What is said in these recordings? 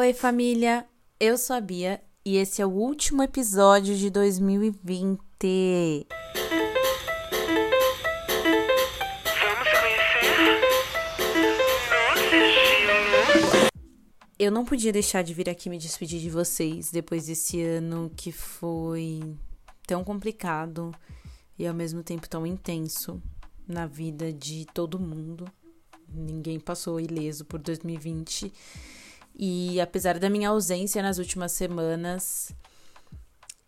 Oi, família! Eu sou a Bia e esse é o último episódio de 2020. Vamos conhecer o sigilo. Eu não podia deixar de vir aqui me despedir de vocês depois desse ano que foi tão complicado e ao mesmo tempo tão intenso na vida de todo mundo. Ninguém passou ileso por 2020. E apesar da minha ausência nas últimas semanas,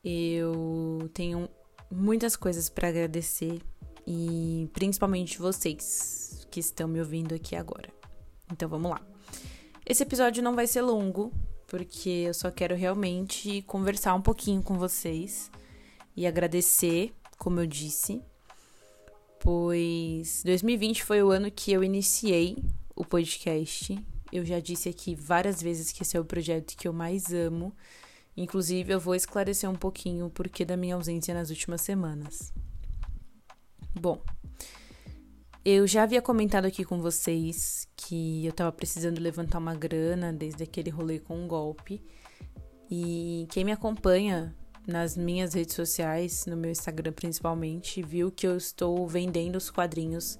eu tenho muitas coisas para agradecer e principalmente vocês que estão me ouvindo aqui agora. Então vamos lá. Esse episódio não vai ser longo, porque eu só quero realmente conversar um pouquinho com vocês e agradecer, como eu disse, pois 2020 foi o ano que eu iniciei o podcast eu já disse aqui várias vezes que esse é o projeto que eu mais amo. Inclusive, eu vou esclarecer um pouquinho o porquê da minha ausência nas últimas semanas. Bom, eu já havia comentado aqui com vocês que eu tava precisando levantar uma grana desde aquele rolê com um golpe. E quem me acompanha nas minhas redes sociais, no meu Instagram principalmente, viu que eu estou vendendo os quadrinhos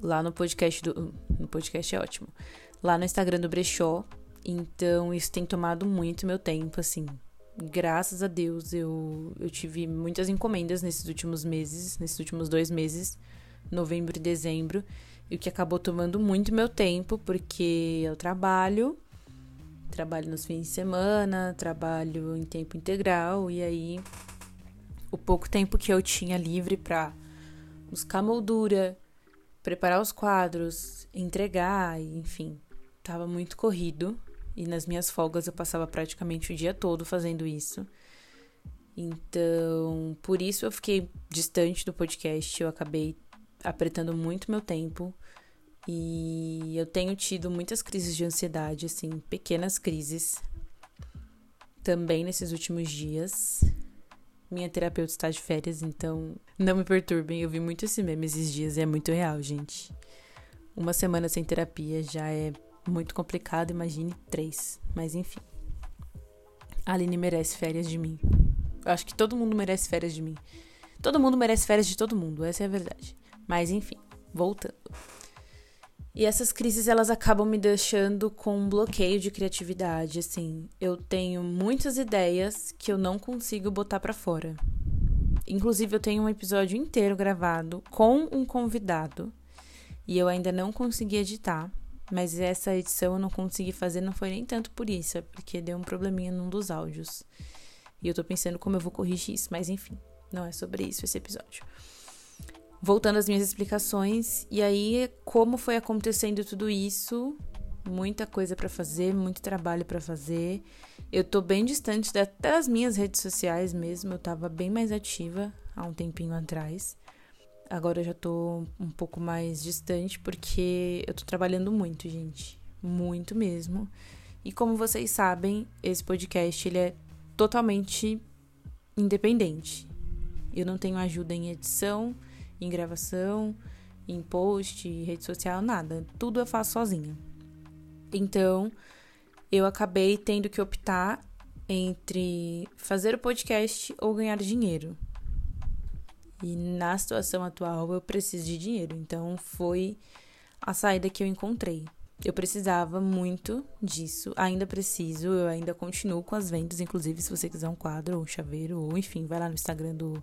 lá no podcast do. No podcast é ótimo lá no Instagram do Brechó. Então, isso tem tomado muito meu tempo, assim. Graças a Deus, eu, eu tive muitas encomendas nesses últimos meses, nesses últimos dois meses, novembro e dezembro, e o que acabou tomando muito meu tempo, porque eu trabalho, trabalho nos fins de semana, trabalho em tempo integral, e aí o pouco tempo que eu tinha livre para buscar moldura, preparar os quadros, entregar, enfim, Tava muito corrido e nas minhas folgas eu passava praticamente o dia todo fazendo isso. Então, por isso eu fiquei distante do podcast, eu acabei apertando muito meu tempo e eu tenho tido muitas crises de ansiedade, assim, pequenas crises também nesses últimos dias. Minha terapeuta está de férias, então não me perturbem. Eu vi muito esse meme esses dias e é muito real, gente. Uma semana sem terapia já é muito complicado, imagine três. Mas enfim. A Aline merece férias de mim. Eu acho que todo mundo merece férias de mim. Todo mundo merece férias de todo mundo, essa é a verdade. Mas enfim, voltando. E essas crises elas acabam me deixando com um bloqueio de criatividade, assim. Eu tenho muitas ideias que eu não consigo botar para fora. Inclusive eu tenho um episódio inteiro gravado com um convidado e eu ainda não consegui editar. Mas essa edição eu não consegui fazer, não foi nem tanto por isso, é porque deu um probleminha num dos áudios. E eu tô pensando como eu vou corrigir isso, mas enfim, não é sobre isso esse episódio. Voltando às minhas explicações, e aí como foi acontecendo tudo isso, muita coisa para fazer, muito trabalho para fazer. Eu tô bem distante até das minhas redes sociais mesmo, eu tava bem mais ativa há um tempinho atrás. Agora eu já tô um pouco mais distante porque eu tô trabalhando muito, gente. Muito mesmo. E como vocês sabem, esse podcast ele é totalmente independente. Eu não tenho ajuda em edição, em gravação, em post, rede social, nada. Tudo eu faço sozinha. Então, eu acabei tendo que optar entre fazer o podcast ou ganhar dinheiro. E na situação atual eu preciso de dinheiro, então foi a saída que eu encontrei. Eu precisava muito disso, ainda preciso, eu ainda continuo com as vendas, inclusive se você quiser um quadro ou um chaveiro, ou enfim, vai lá no Instagram do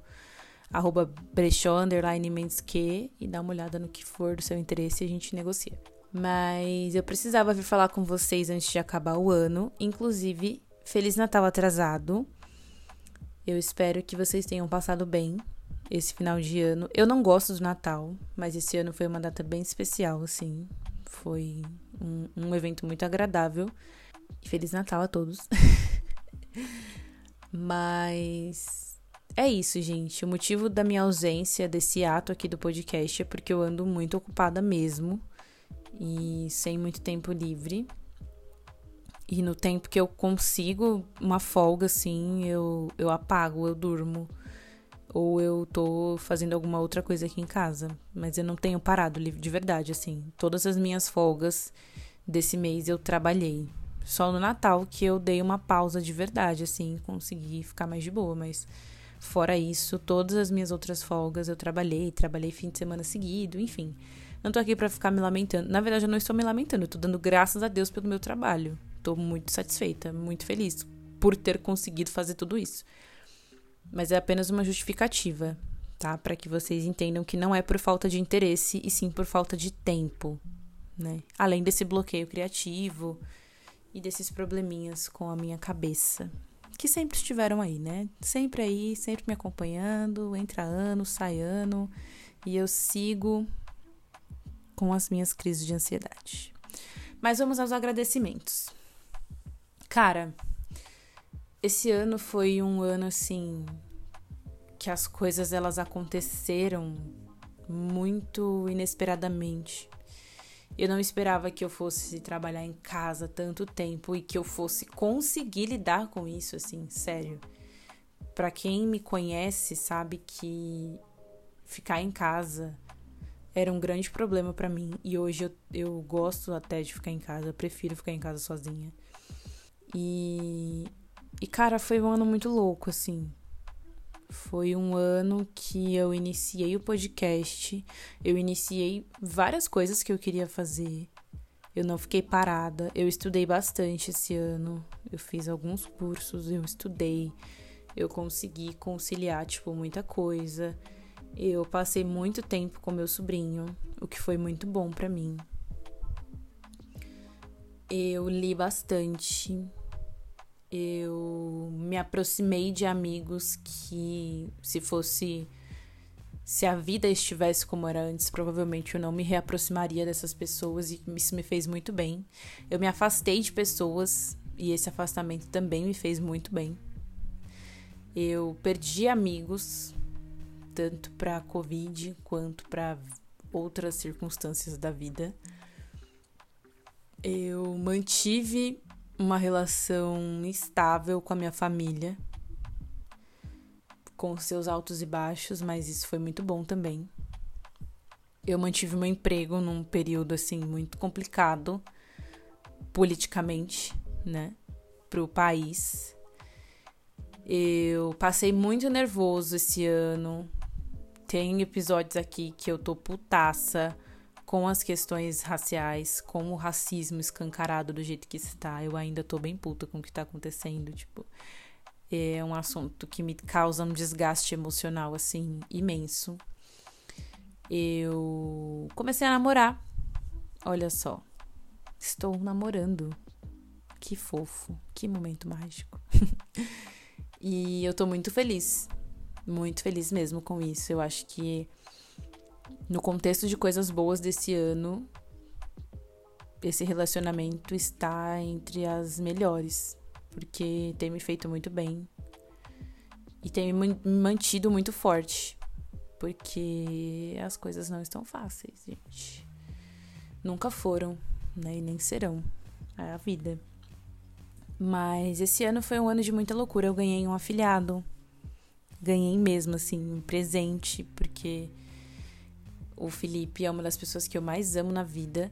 arroba brechó, underline que, e dá uma olhada no que for do seu interesse e a gente negocia. Mas eu precisava vir falar com vocês antes de acabar o ano, inclusive, Feliz Natal atrasado. Eu espero que vocês tenham passado bem esse final de ano. Eu não gosto do Natal, mas esse ano foi uma data bem especial, assim. Foi um, um evento muito agradável. Feliz Natal a todos. mas é isso, gente. O motivo da minha ausência desse ato aqui do podcast é porque eu ando muito ocupada mesmo e sem muito tempo livre. E no tempo que eu consigo uma folga, assim, eu, eu apago, eu durmo ou eu tô fazendo alguma outra coisa aqui em casa. Mas eu não tenho parado de verdade, assim. Todas as minhas folgas desse mês eu trabalhei. Só no Natal que eu dei uma pausa de verdade, assim, consegui ficar mais de boa, mas fora isso, todas as minhas outras folgas eu trabalhei, trabalhei fim de semana seguido, enfim. Não tô aqui para ficar me lamentando. Na verdade, eu não estou me lamentando, eu tô dando graças a Deus pelo meu trabalho. Tô muito satisfeita, muito feliz por ter conseguido fazer tudo isso. Mas é apenas uma justificativa, tá? Para que vocês entendam que não é por falta de interesse e sim por falta de tempo, né? Além desse bloqueio criativo e desses probleminhas com a minha cabeça, que sempre estiveram aí, né? Sempre aí, sempre me acompanhando, entra ano, sai ano, e eu sigo com as minhas crises de ansiedade. Mas vamos aos agradecimentos. Cara, esse ano foi um ano assim que as coisas elas aconteceram muito inesperadamente. Eu não esperava que eu fosse trabalhar em casa tanto tempo e que eu fosse conseguir lidar com isso assim, sério. Para quem me conhece, sabe que ficar em casa era um grande problema para mim e hoje eu, eu gosto até de ficar em casa, eu prefiro ficar em casa sozinha. E e cara, foi um ano muito louco assim. Foi um ano que eu iniciei o podcast, eu iniciei várias coisas que eu queria fazer. Eu não fiquei parada, eu estudei bastante esse ano. Eu fiz alguns cursos, eu estudei. Eu consegui conciliar tipo muita coisa. Eu passei muito tempo com meu sobrinho, o que foi muito bom para mim. Eu li bastante. Eu me aproximei de amigos que, se fosse. Se a vida estivesse como era antes, provavelmente eu não me reaproximaria dessas pessoas e isso me fez muito bem. Eu me afastei de pessoas e esse afastamento também me fez muito bem. Eu perdi amigos tanto para Covid quanto para outras circunstâncias da vida. Eu mantive uma relação estável com a minha família, com seus altos e baixos, mas isso foi muito bom também. Eu mantive meu emprego num período assim muito complicado politicamente, né, pro país. Eu passei muito nervoso esse ano, tem episódios aqui que eu tô putaça com as questões raciais, com o racismo escancarado do jeito que está. Eu ainda tô bem puta com o que tá acontecendo, tipo, é um assunto que me causa um desgaste emocional assim imenso. Eu comecei a namorar. Olha só. Estou namorando. Que fofo, que momento mágico. e eu tô muito feliz muito feliz mesmo com isso. Eu acho que no contexto de coisas boas desse ano, esse relacionamento está entre as melhores, porque tem me feito muito bem e tem me mantido muito forte, porque as coisas não estão fáceis, gente. Nunca foram, né? E nem serão. É a vida. Mas esse ano foi um ano de muita loucura. Eu ganhei um afilhado ganhei mesmo, assim, um presente, porque o Felipe é uma das pessoas que eu mais amo na vida.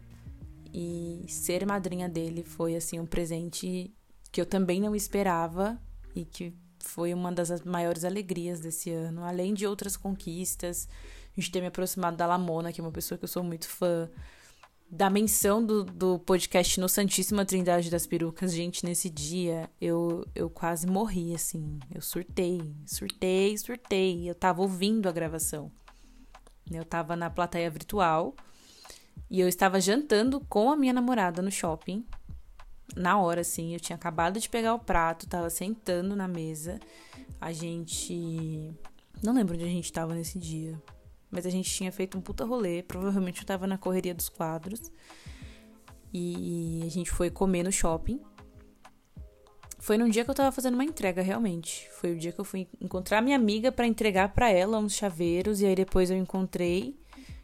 E ser madrinha dele foi, assim, um presente que eu também não esperava e que foi uma das maiores alegrias desse ano. Além de outras conquistas, gente ter me aproximado da Lamona, que é uma pessoa que eu sou muito fã da menção do, do podcast no Santíssima Trindade das Perucas, gente, nesse dia eu, eu quase morri, assim. Eu surtei, surtei, surtei. Eu tava ouvindo a gravação. Eu tava na plateia virtual e eu estava jantando com a minha namorada no shopping. Na hora, assim, eu tinha acabado de pegar o prato, tava sentando na mesa. A gente. Não lembro onde a gente tava nesse dia mas a gente tinha feito um puta rolê. Provavelmente eu tava na correria dos quadros. E a gente foi comer no shopping. Foi num dia que eu tava fazendo uma entrega, realmente. Foi o dia que eu fui encontrar minha amiga para entregar para ela uns chaveiros. E aí depois eu encontrei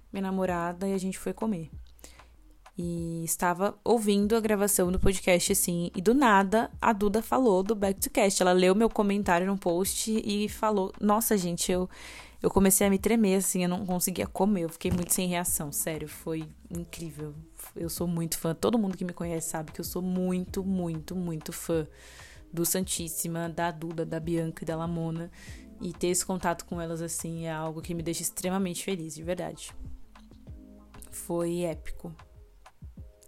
minha namorada e a gente foi comer. E estava ouvindo a gravação do podcast assim, e do nada a Duda falou do Back to Cast. Ela leu meu comentário no post e falou: Nossa, gente, eu Eu comecei a me tremer, assim, eu não conseguia comer, eu fiquei muito sem reação, sério, foi incrível. Eu sou muito fã, todo mundo que me conhece sabe que eu sou muito, muito, muito fã do Santíssima, da Duda, da Bianca e da Lamona. E ter esse contato com elas, assim, é algo que me deixa extremamente feliz, de verdade. Foi épico.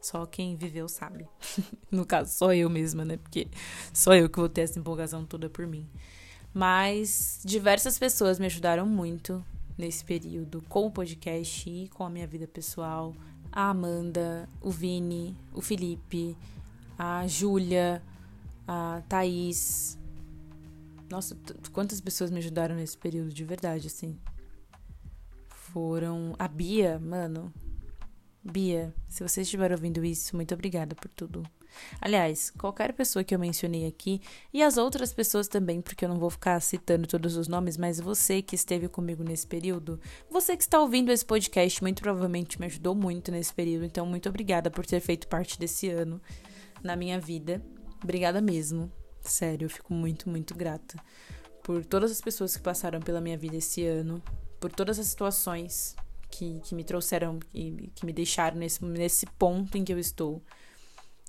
Só quem viveu sabe. no caso, só eu mesma, né? Porque só eu que vou ter essa empolgação toda por mim. Mas diversas pessoas me ajudaram muito nesse período com o podcast e com a minha vida pessoal. A Amanda, o Vini, o Felipe, a Júlia, a Thaís. Nossa, quantas pessoas me ajudaram nesse período de verdade, assim. Foram. A Bia, mano. Bia, se você estiver ouvindo isso, muito obrigada por tudo. Aliás, qualquer pessoa que eu mencionei aqui e as outras pessoas também, porque eu não vou ficar citando todos os nomes, mas você que esteve comigo nesse período, você que está ouvindo esse podcast, muito provavelmente me ajudou muito nesse período, então muito obrigada por ter feito parte desse ano na minha vida. Obrigada mesmo. Sério, eu fico muito, muito grata por todas as pessoas que passaram pela minha vida esse ano, por todas as situações que, que me trouxeram e que me deixaram nesse, nesse ponto em que eu estou.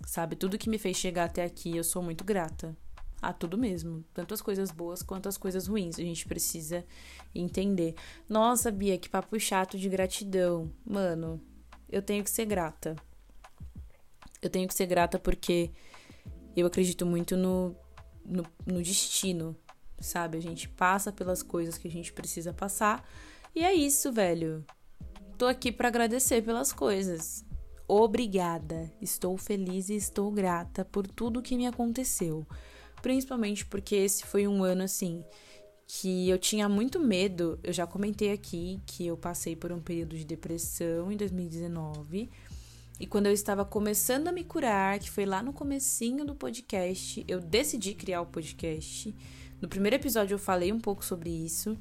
Sabe? Tudo que me fez chegar até aqui, eu sou muito grata. A tudo mesmo. Tanto as coisas boas quanto as coisas ruins. A gente precisa entender. Nossa, Bia, que papo chato de gratidão. Mano, eu tenho que ser grata. Eu tenho que ser grata porque eu acredito muito no, no, no destino, sabe? A gente passa pelas coisas que a gente precisa passar. E é isso, velho. Tô aqui para agradecer pelas coisas obrigada. Estou feliz e estou grata por tudo que me aconteceu. Principalmente porque esse foi um ano assim que eu tinha muito medo. Eu já comentei aqui que eu passei por um período de depressão em 2019. E quando eu estava começando a me curar, que foi lá no comecinho do podcast, eu decidi criar o podcast. No primeiro episódio eu falei um pouco sobre isso.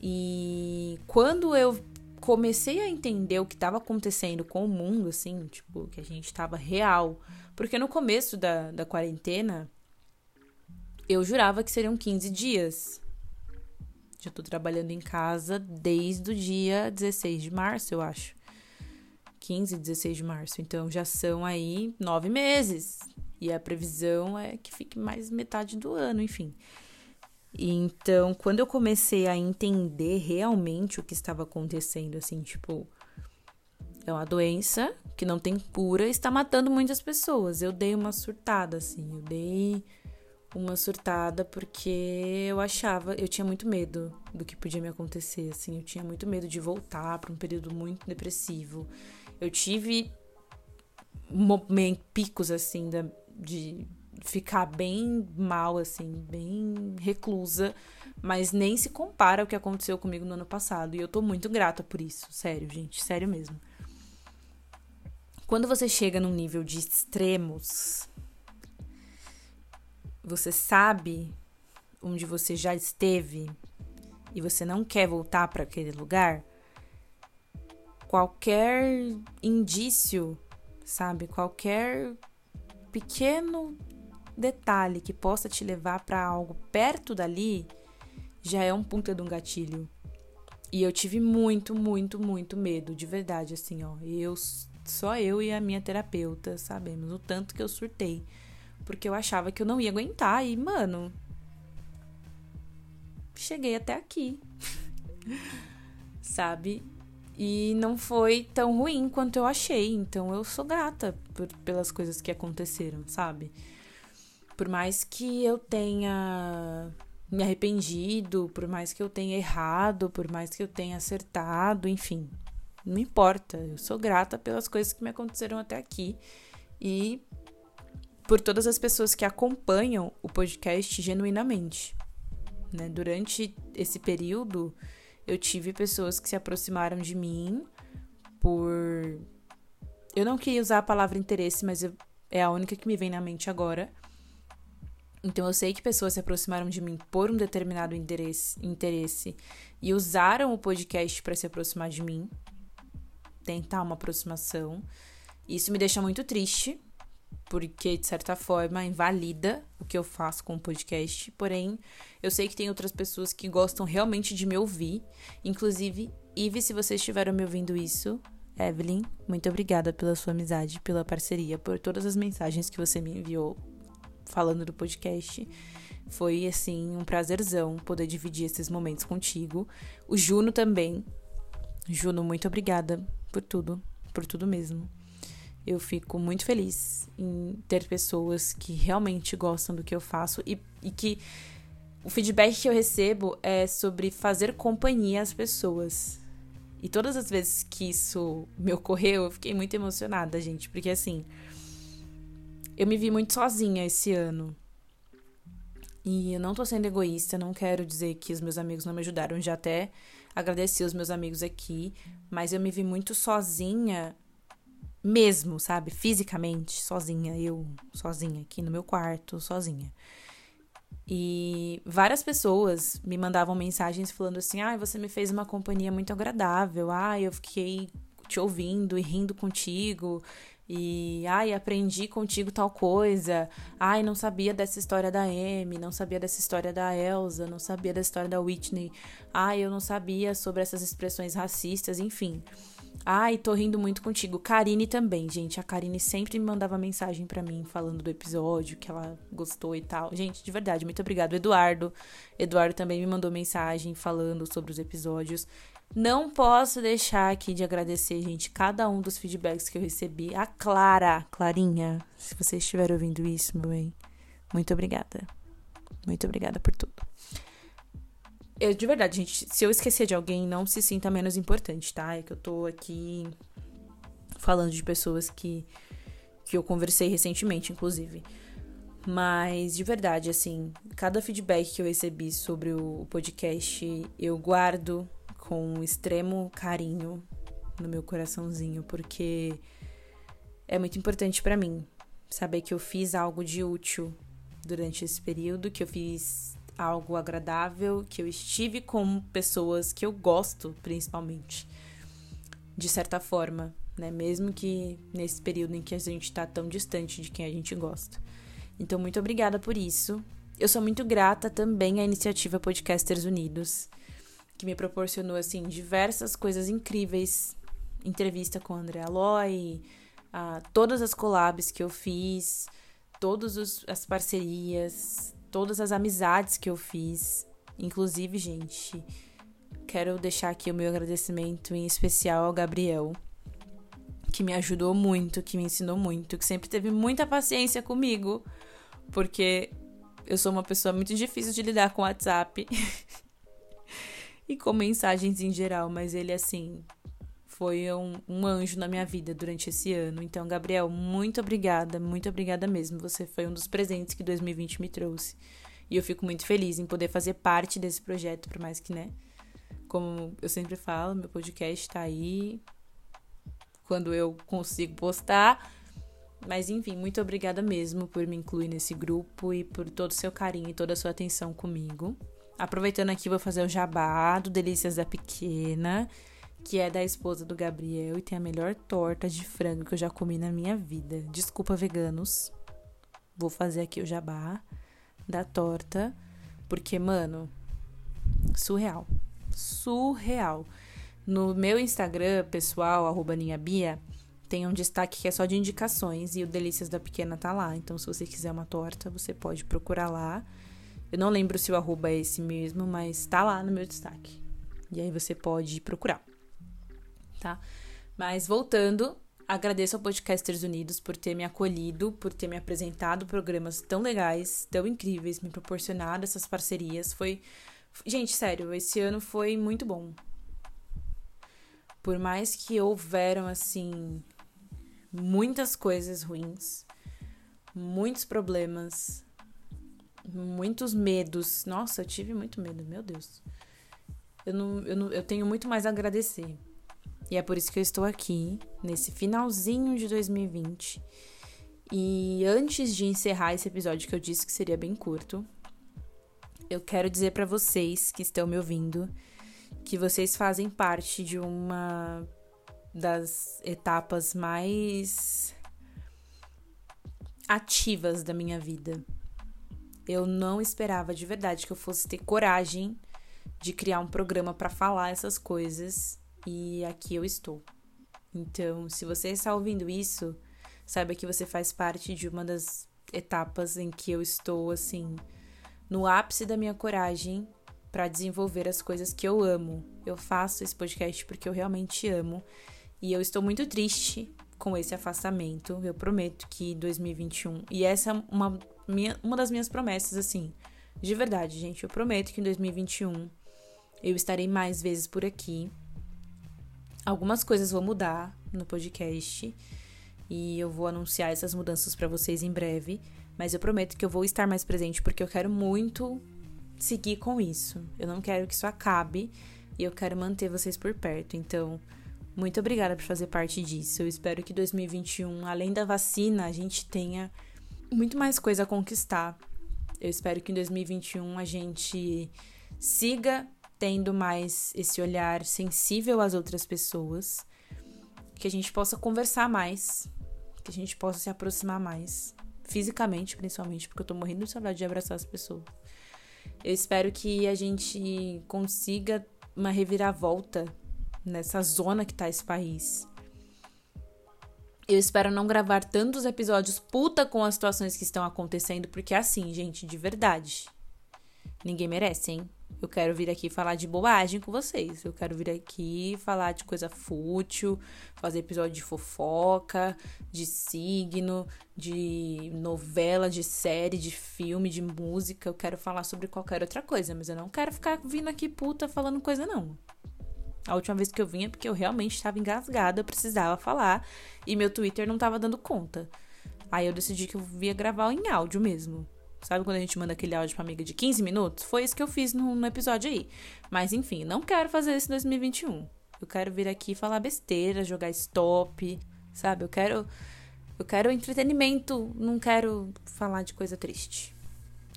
E quando eu comecei a entender o que estava acontecendo com o mundo, assim, tipo, que a gente estava real. Porque no começo da, da quarentena, eu jurava que seriam 15 dias. Já tô trabalhando em casa desde o dia 16 de março, eu acho. 15, 16 de março. Então já são aí nove meses. E a previsão é que fique mais metade do ano, enfim. Então, quando eu comecei a entender realmente o que estava acontecendo, assim, tipo, é uma doença que não tem cura, está matando muitas pessoas. Eu dei uma surtada, assim, eu dei uma surtada porque eu achava, eu tinha muito medo do que podia me acontecer, assim, eu tinha muito medo de voltar para um período muito depressivo. Eu tive picos assim de ficar bem mal, assim, bem reclusa, mas nem se compara ao que aconteceu comigo no ano passado. E eu tô muito grata por isso, sério, gente, sério mesmo. Quando você chega num nível de extremos, você sabe onde você já esteve e você não quer voltar para aquele lugar, qualquer indício, sabe, qualquer pequeno detalhe que possa te levar para algo perto dali já é um puta de um gatilho. E eu tive muito, muito, muito medo, de verdade, assim, ó. Eu, só eu e a minha terapeuta sabemos o tanto que eu surtei. Porque eu achava que eu não ia aguentar e, mano. Cheguei até aqui. Sabe? E não foi tão ruim quanto eu achei. Então eu sou grata por, pelas coisas que aconteceram, sabe? Por mais que eu tenha me arrependido, por mais que eu tenha errado, por mais que eu tenha acertado, enfim, não importa. Eu sou grata pelas coisas que me aconteceram até aqui e por todas as pessoas que acompanham o podcast genuinamente. Né? Durante esse período, eu tive pessoas que se aproximaram de mim por. Eu não queria usar a palavra interesse, mas eu... é a única que me vem na mente agora então eu sei que pessoas se aproximaram de mim por um determinado interesse, interesse e usaram o podcast para se aproximar de mim, tentar uma aproximação. Isso me deixa muito triste, porque de certa forma invalida o que eu faço com o podcast. Porém, eu sei que tem outras pessoas que gostam realmente de me ouvir. Inclusive, Ive, se vocês estiveram me ouvindo isso, Evelyn, muito obrigada pela sua amizade, pela parceria, por todas as mensagens que você me enviou falando do podcast. Foi assim um prazerzão poder dividir esses momentos contigo. O Juno também. Juno, muito obrigada por tudo, por tudo mesmo. Eu fico muito feliz em ter pessoas que realmente gostam do que eu faço e, e que o feedback que eu recebo é sobre fazer companhia às pessoas. E todas as vezes que isso me ocorreu, eu fiquei muito emocionada, gente, porque assim, eu me vi muito sozinha esse ano. E eu não tô sendo egoísta, não quero dizer que os meus amigos não me ajudaram, já até agradeci os meus amigos aqui, mas eu me vi muito sozinha mesmo, sabe? Fisicamente, sozinha, eu sozinha aqui no meu quarto, sozinha. E várias pessoas me mandavam mensagens falando assim: "Ai, ah, você me fez uma companhia muito agradável. Ai, ah, eu fiquei te ouvindo e rindo contigo. E ai, aprendi contigo tal coisa. Ai, não sabia dessa história da Amy, não sabia dessa história da Elsa, não sabia da história da Whitney. Ai, eu não sabia sobre essas expressões racistas, enfim. Ai, tô rindo muito contigo. Karine também, gente. A Karine sempre me mandava mensagem para mim falando do episódio, que ela gostou e tal. Gente, de verdade, muito obrigado. Eduardo. Eduardo também me mandou mensagem falando sobre os episódios. Não posso deixar aqui de agradecer, gente, cada um dos feedbacks que eu recebi. A Clara, Clarinha, se você estiver ouvindo isso, meu bem, muito obrigada. Muito obrigada por tudo. Eu, de verdade, gente, se eu esquecer de alguém, não se sinta menos importante, tá? É que eu tô aqui falando de pessoas que, que eu conversei recentemente, inclusive. Mas, de verdade, assim, cada feedback que eu recebi sobre o podcast, eu guardo com extremo carinho no meu coraçãozinho, porque é muito importante para mim saber que eu fiz algo de útil durante esse período, que eu fiz algo agradável, que eu estive com pessoas que eu gosto, principalmente, de certa forma, né? Mesmo que nesse período em que a gente tá tão distante de quem a gente gosta. Então, muito obrigada por isso. Eu sou muito grata também à iniciativa Podcasters Unidos, que me proporcionou, assim, diversas coisas incríveis. Entrevista com o André Aloy, todas as collabs que eu fiz, todas as parcerias, todas as amizades que eu fiz. Inclusive, gente, quero deixar aqui o meu agradecimento em especial ao Gabriel, que me ajudou muito, que me ensinou muito, que sempre teve muita paciência comigo, porque eu sou uma pessoa muito difícil de lidar com WhatsApp e com mensagens em geral, mas ele, assim, foi um, um, anjo na minha vida durante esse ano. Então, Gabriel, muito obrigada, muito obrigada mesmo. Você foi um dos presentes que 2020 me trouxe. E eu fico muito feliz em poder fazer parte desse projeto, por mais que, né? Como eu sempre falo, meu podcast tá aí quando eu consigo postar. Mas enfim, muito obrigada mesmo por me incluir nesse grupo e por todo o seu carinho e toda a sua atenção comigo. Aproveitando aqui, vou fazer o jabá do Delícias da Pequena que é da esposa do Gabriel e tem a melhor torta de frango que eu já comi na minha vida. Desculpa, veganos. Vou fazer aqui o jabá da torta, porque, mano, surreal. Surreal. No meu Instagram pessoal, arroba Bia, tem um destaque que é só de indicações e o Delícias da Pequena tá lá. Então, se você quiser uma torta, você pode procurar lá. Eu não lembro se o arroba é esse mesmo, mas tá lá no meu destaque. E aí você pode procurar tá? Mas voltando, agradeço ao Podcasters Unidos por ter me acolhido, por ter me apresentado programas tão legais, tão incríveis, me proporcionado essas parcerias. Foi. Gente, sério, esse ano foi muito bom. Por mais que houveram, assim, muitas coisas ruins, muitos problemas, muitos medos. Nossa, eu tive muito medo, meu Deus. Eu, não, eu, não, eu tenho muito mais a agradecer. E é por isso que eu estou aqui, nesse finalzinho de 2020. E antes de encerrar esse episódio que eu disse que seria bem curto, eu quero dizer para vocês que estão me ouvindo que vocês fazem parte de uma das etapas mais ativas da minha vida. Eu não esperava de verdade que eu fosse ter coragem de criar um programa para falar essas coisas e aqui eu estou. Então, se você está ouvindo isso, saiba que você faz parte de uma das etapas em que eu estou assim no ápice da minha coragem para desenvolver as coisas que eu amo. Eu faço esse podcast porque eu realmente amo e eu estou muito triste com esse afastamento. Eu prometo que 2021 e essa é uma minha, uma das minhas promessas assim, de verdade, gente, eu prometo que em 2021 eu estarei mais vezes por aqui. Algumas coisas vão mudar no podcast e eu vou anunciar essas mudanças para vocês em breve, mas eu prometo que eu vou estar mais presente porque eu quero muito seguir com isso. Eu não quero que isso acabe e eu quero manter vocês por perto. Então, muito obrigada por fazer parte disso. Eu espero que 2021, além da vacina, a gente tenha muito mais coisa a conquistar. Eu espero que em 2021 a gente siga tendo mais esse olhar sensível às outras pessoas, que a gente possa conversar mais, que a gente possa se aproximar mais, fisicamente principalmente, porque eu tô morrendo de saudade de abraçar as pessoas. Eu espero que a gente consiga uma reviravolta nessa zona que tá esse país. Eu espero não gravar tantos episódios puta com as situações que estão acontecendo, porque é assim, gente, de verdade. Ninguém merece, hein? Eu quero vir aqui falar de bobagem com vocês. Eu quero vir aqui falar de coisa fútil, fazer episódio de fofoca, de signo, de novela, de série, de filme, de música. Eu quero falar sobre qualquer outra coisa, mas eu não quero ficar vindo aqui puta falando coisa, não. A última vez que eu vinha, porque eu realmente estava engasgada, eu precisava falar e meu Twitter não estava dando conta. Aí eu decidi que eu via gravar em áudio mesmo. Sabe quando a gente manda aquele áudio pra amiga de 15 minutos? Foi isso que eu fiz no, no episódio aí. Mas enfim, não quero fazer isso em 2021. Eu quero vir aqui falar besteira, jogar stop, sabe? Eu quero eu quero entretenimento, não quero falar de coisa triste.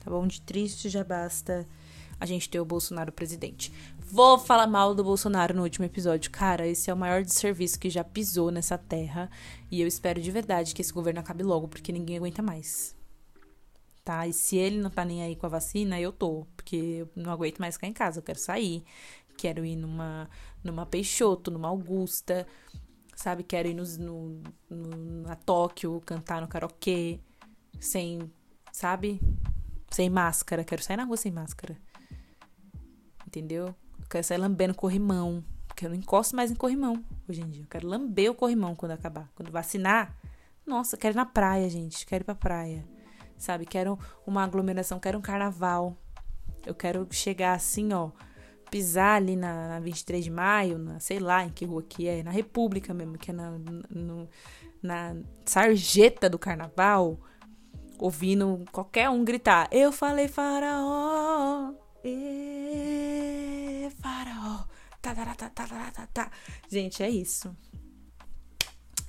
Tá bom? De triste já basta a gente ter o Bolsonaro presidente. Vou falar mal do Bolsonaro no último episódio. Cara, esse é o maior desserviço que já pisou nessa terra. E eu espero de verdade que esse governo acabe logo, porque ninguém aguenta mais tá? E se ele não tá nem aí com a vacina, eu tô, porque eu não aguento mais ficar em casa, eu quero sair, quero ir numa, numa Peixoto, numa Augusta, sabe? Quero ir nos, no, no, na Tóquio, cantar no karaokê, sem, sabe? Sem máscara, quero sair na rua sem máscara. Entendeu? Eu quero sair lambendo corrimão, porque eu não encosto mais em corrimão hoje em dia. Eu quero lamber o corrimão quando acabar. Quando vacinar, nossa, quero ir na praia, gente, quero ir pra praia sabe? Quero uma aglomeração, quero um carnaval. Eu quero chegar assim, ó, pisar ali na, na 23 de maio, na, sei lá em que rua que é, na República mesmo, que é na, no, na sarjeta do carnaval, ouvindo qualquer um gritar: Eu falei faraó, e faraó, tá, tá, tá, tá, tá, tá, tá. Gente, é isso.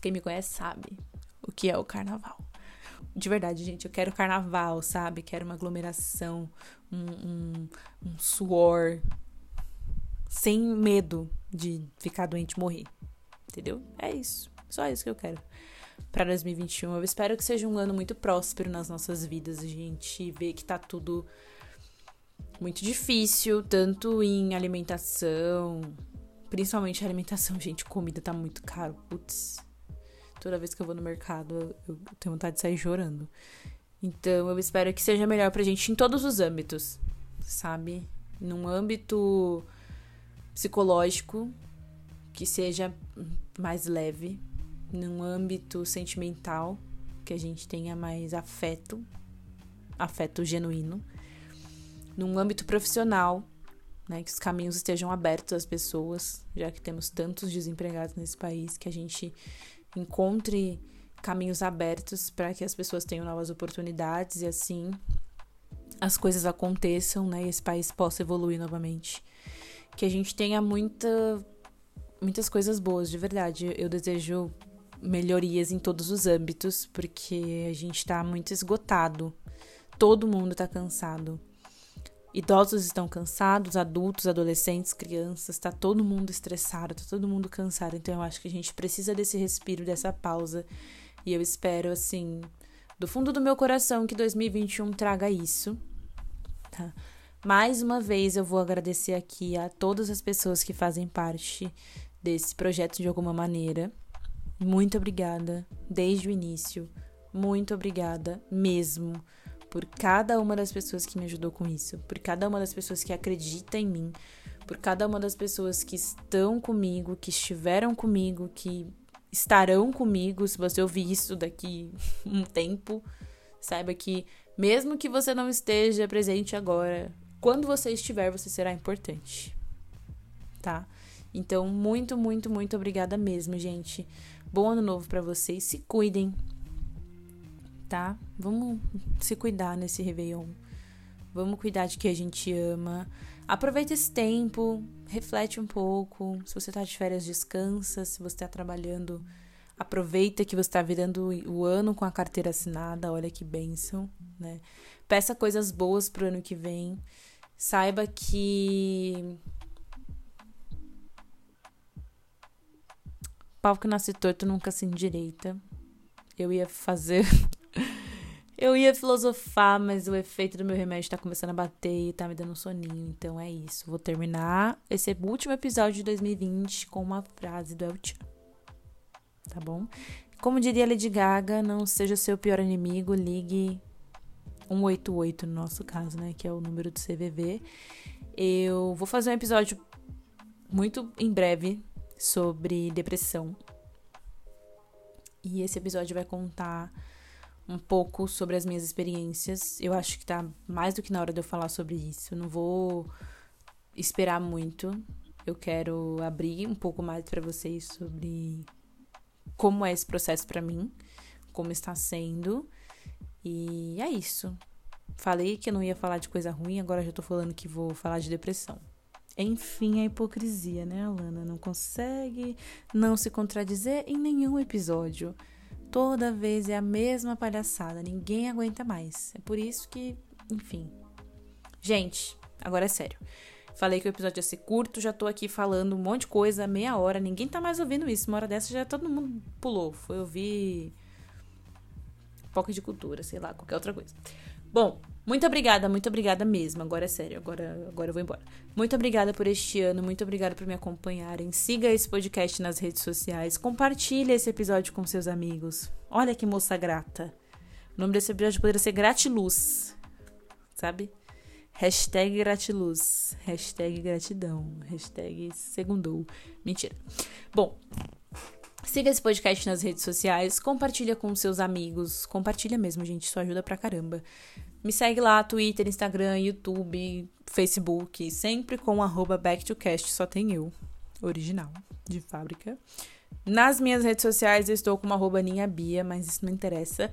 Quem me conhece sabe o que é o carnaval de verdade, gente, eu quero carnaval, sabe? Quero uma aglomeração, um, um, um suor, sem medo de ficar doente e morrer. Entendeu? É isso. Só isso que eu quero para 2021. Eu espero que seja um ano muito próspero nas nossas vidas. A gente vê que tá tudo muito difícil, tanto em alimentação, principalmente alimentação, gente, comida tá muito caro. Putz, Toda vez que eu vou no mercado, eu tenho vontade de sair chorando. Então, eu espero que seja melhor pra gente em todos os âmbitos, sabe? Num âmbito psicológico, que seja mais leve. Num âmbito sentimental, que a gente tenha mais afeto, afeto genuíno. Num âmbito profissional, né, que os caminhos estejam abertos às pessoas, já que temos tantos desempregados nesse país, que a gente encontre caminhos abertos para que as pessoas tenham novas oportunidades e assim as coisas aconteçam, né? E esse país possa evoluir novamente. Que a gente tenha muita, muitas coisas boas, de verdade. Eu desejo melhorias em todos os âmbitos, porque a gente tá muito esgotado. Todo mundo tá cansado. Idosos estão cansados, adultos, adolescentes, crianças, tá todo mundo estressado, tá todo mundo cansado. Então eu acho que a gente precisa desse respiro, dessa pausa. E eu espero, assim, do fundo do meu coração que 2021 traga isso, tá? Mais uma vez eu vou agradecer aqui a todas as pessoas que fazem parte desse projeto de alguma maneira. Muito obrigada desde o início. Muito obrigada mesmo por cada uma das pessoas que me ajudou com isso, por cada uma das pessoas que acredita em mim, por cada uma das pessoas que estão comigo, que estiveram comigo, que estarão comigo. Se você ouvir isso daqui um tempo, saiba que mesmo que você não esteja presente agora, quando você estiver, você será importante. Tá? Então, muito, muito, muito obrigada mesmo, gente. Bom ano novo para vocês. Se cuidem. Tá? Vamos se cuidar nesse Réveillon. Vamos cuidar de que a gente ama. Aproveita esse tempo, reflete um pouco. Se você tá de férias, descansa. Se você tá trabalhando, aproveita que você tá virando o ano com a carteira assinada. Olha que bênção, né? Peça coisas boas pro ano que vem. Saiba que pau que nasce torto nunca se endireita. Eu ia fazer. Eu ia filosofar, mas o efeito do meu remédio tá começando a bater e tá me dando um soninho. Então é isso. Vou terminar esse último episódio de 2020 com uma frase do El Chan. Tá bom? Como diria Lady Gaga, não seja seu pior inimigo, ligue 188 no nosso caso, né? Que é o número do CVV. Eu vou fazer um episódio muito em breve sobre depressão. E esse episódio vai contar um pouco sobre as minhas experiências. Eu acho que tá mais do que na hora de eu falar sobre isso. Eu não vou esperar muito. Eu quero abrir um pouco mais para vocês sobre como é esse processo para mim, como está sendo e é isso. Falei que eu não ia falar de coisa ruim, agora já tô falando que vou falar de depressão. Enfim, a hipocrisia, né, Alana? Não consegue não se contradizer em nenhum episódio. Toda vez é a mesma palhaçada, ninguém aguenta mais. É por isso que, enfim. Gente, agora é sério. Falei que o episódio ia ser curto, já tô aqui falando um monte de coisa, meia hora, ninguém tá mais ouvindo isso. Uma hora dessa já todo mundo pulou. Foi ouvir foco de cultura, sei lá, qualquer outra coisa. Bom, muito obrigada, muito obrigada mesmo. Agora é sério, agora, agora eu vou embora. Muito obrigada por este ano, muito obrigada por me acompanharem. Siga esse podcast nas redes sociais, compartilhe esse episódio com seus amigos. Olha que moça grata. O nome desse episódio poderia ser Gratiluz, sabe? Hashtag gratiluz, hashtag gratidão, hashtag segundou. Mentira. Bom, Siga esse podcast nas redes sociais, compartilha com seus amigos, compartilha mesmo, gente, isso ajuda pra caramba. Me segue lá, Twitter, Instagram, YouTube, Facebook, sempre com arroba backtocast, só tem eu, original, de fábrica. Nas minhas redes sociais eu estou com arroba Bia, mas isso não interessa.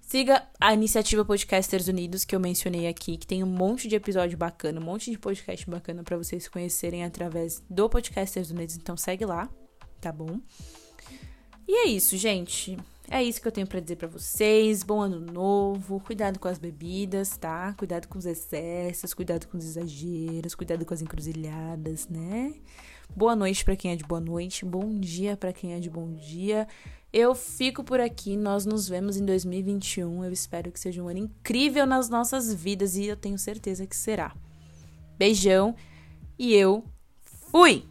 Siga a iniciativa Podcasters Unidos, que eu mencionei aqui, que tem um monte de episódio bacana, um monte de podcast bacana para vocês conhecerem através do Podcasters Unidos, então segue lá, tá bom? E é isso, gente. É isso que eu tenho para dizer para vocês. Bom ano novo. Cuidado com as bebidas, tá? Cuidado com os excessos, cuidado com os exageros, cuidado com as encruzilhadas, né? Boa noite para quem é de boa noite, bom dia para quem é de bom dia. Eu fico por aqui, nós nos vemos em 2021. Eu espero que seja um ano incrível nas nossas vidas e eu tenho certeza que será. Beijão e eu fui!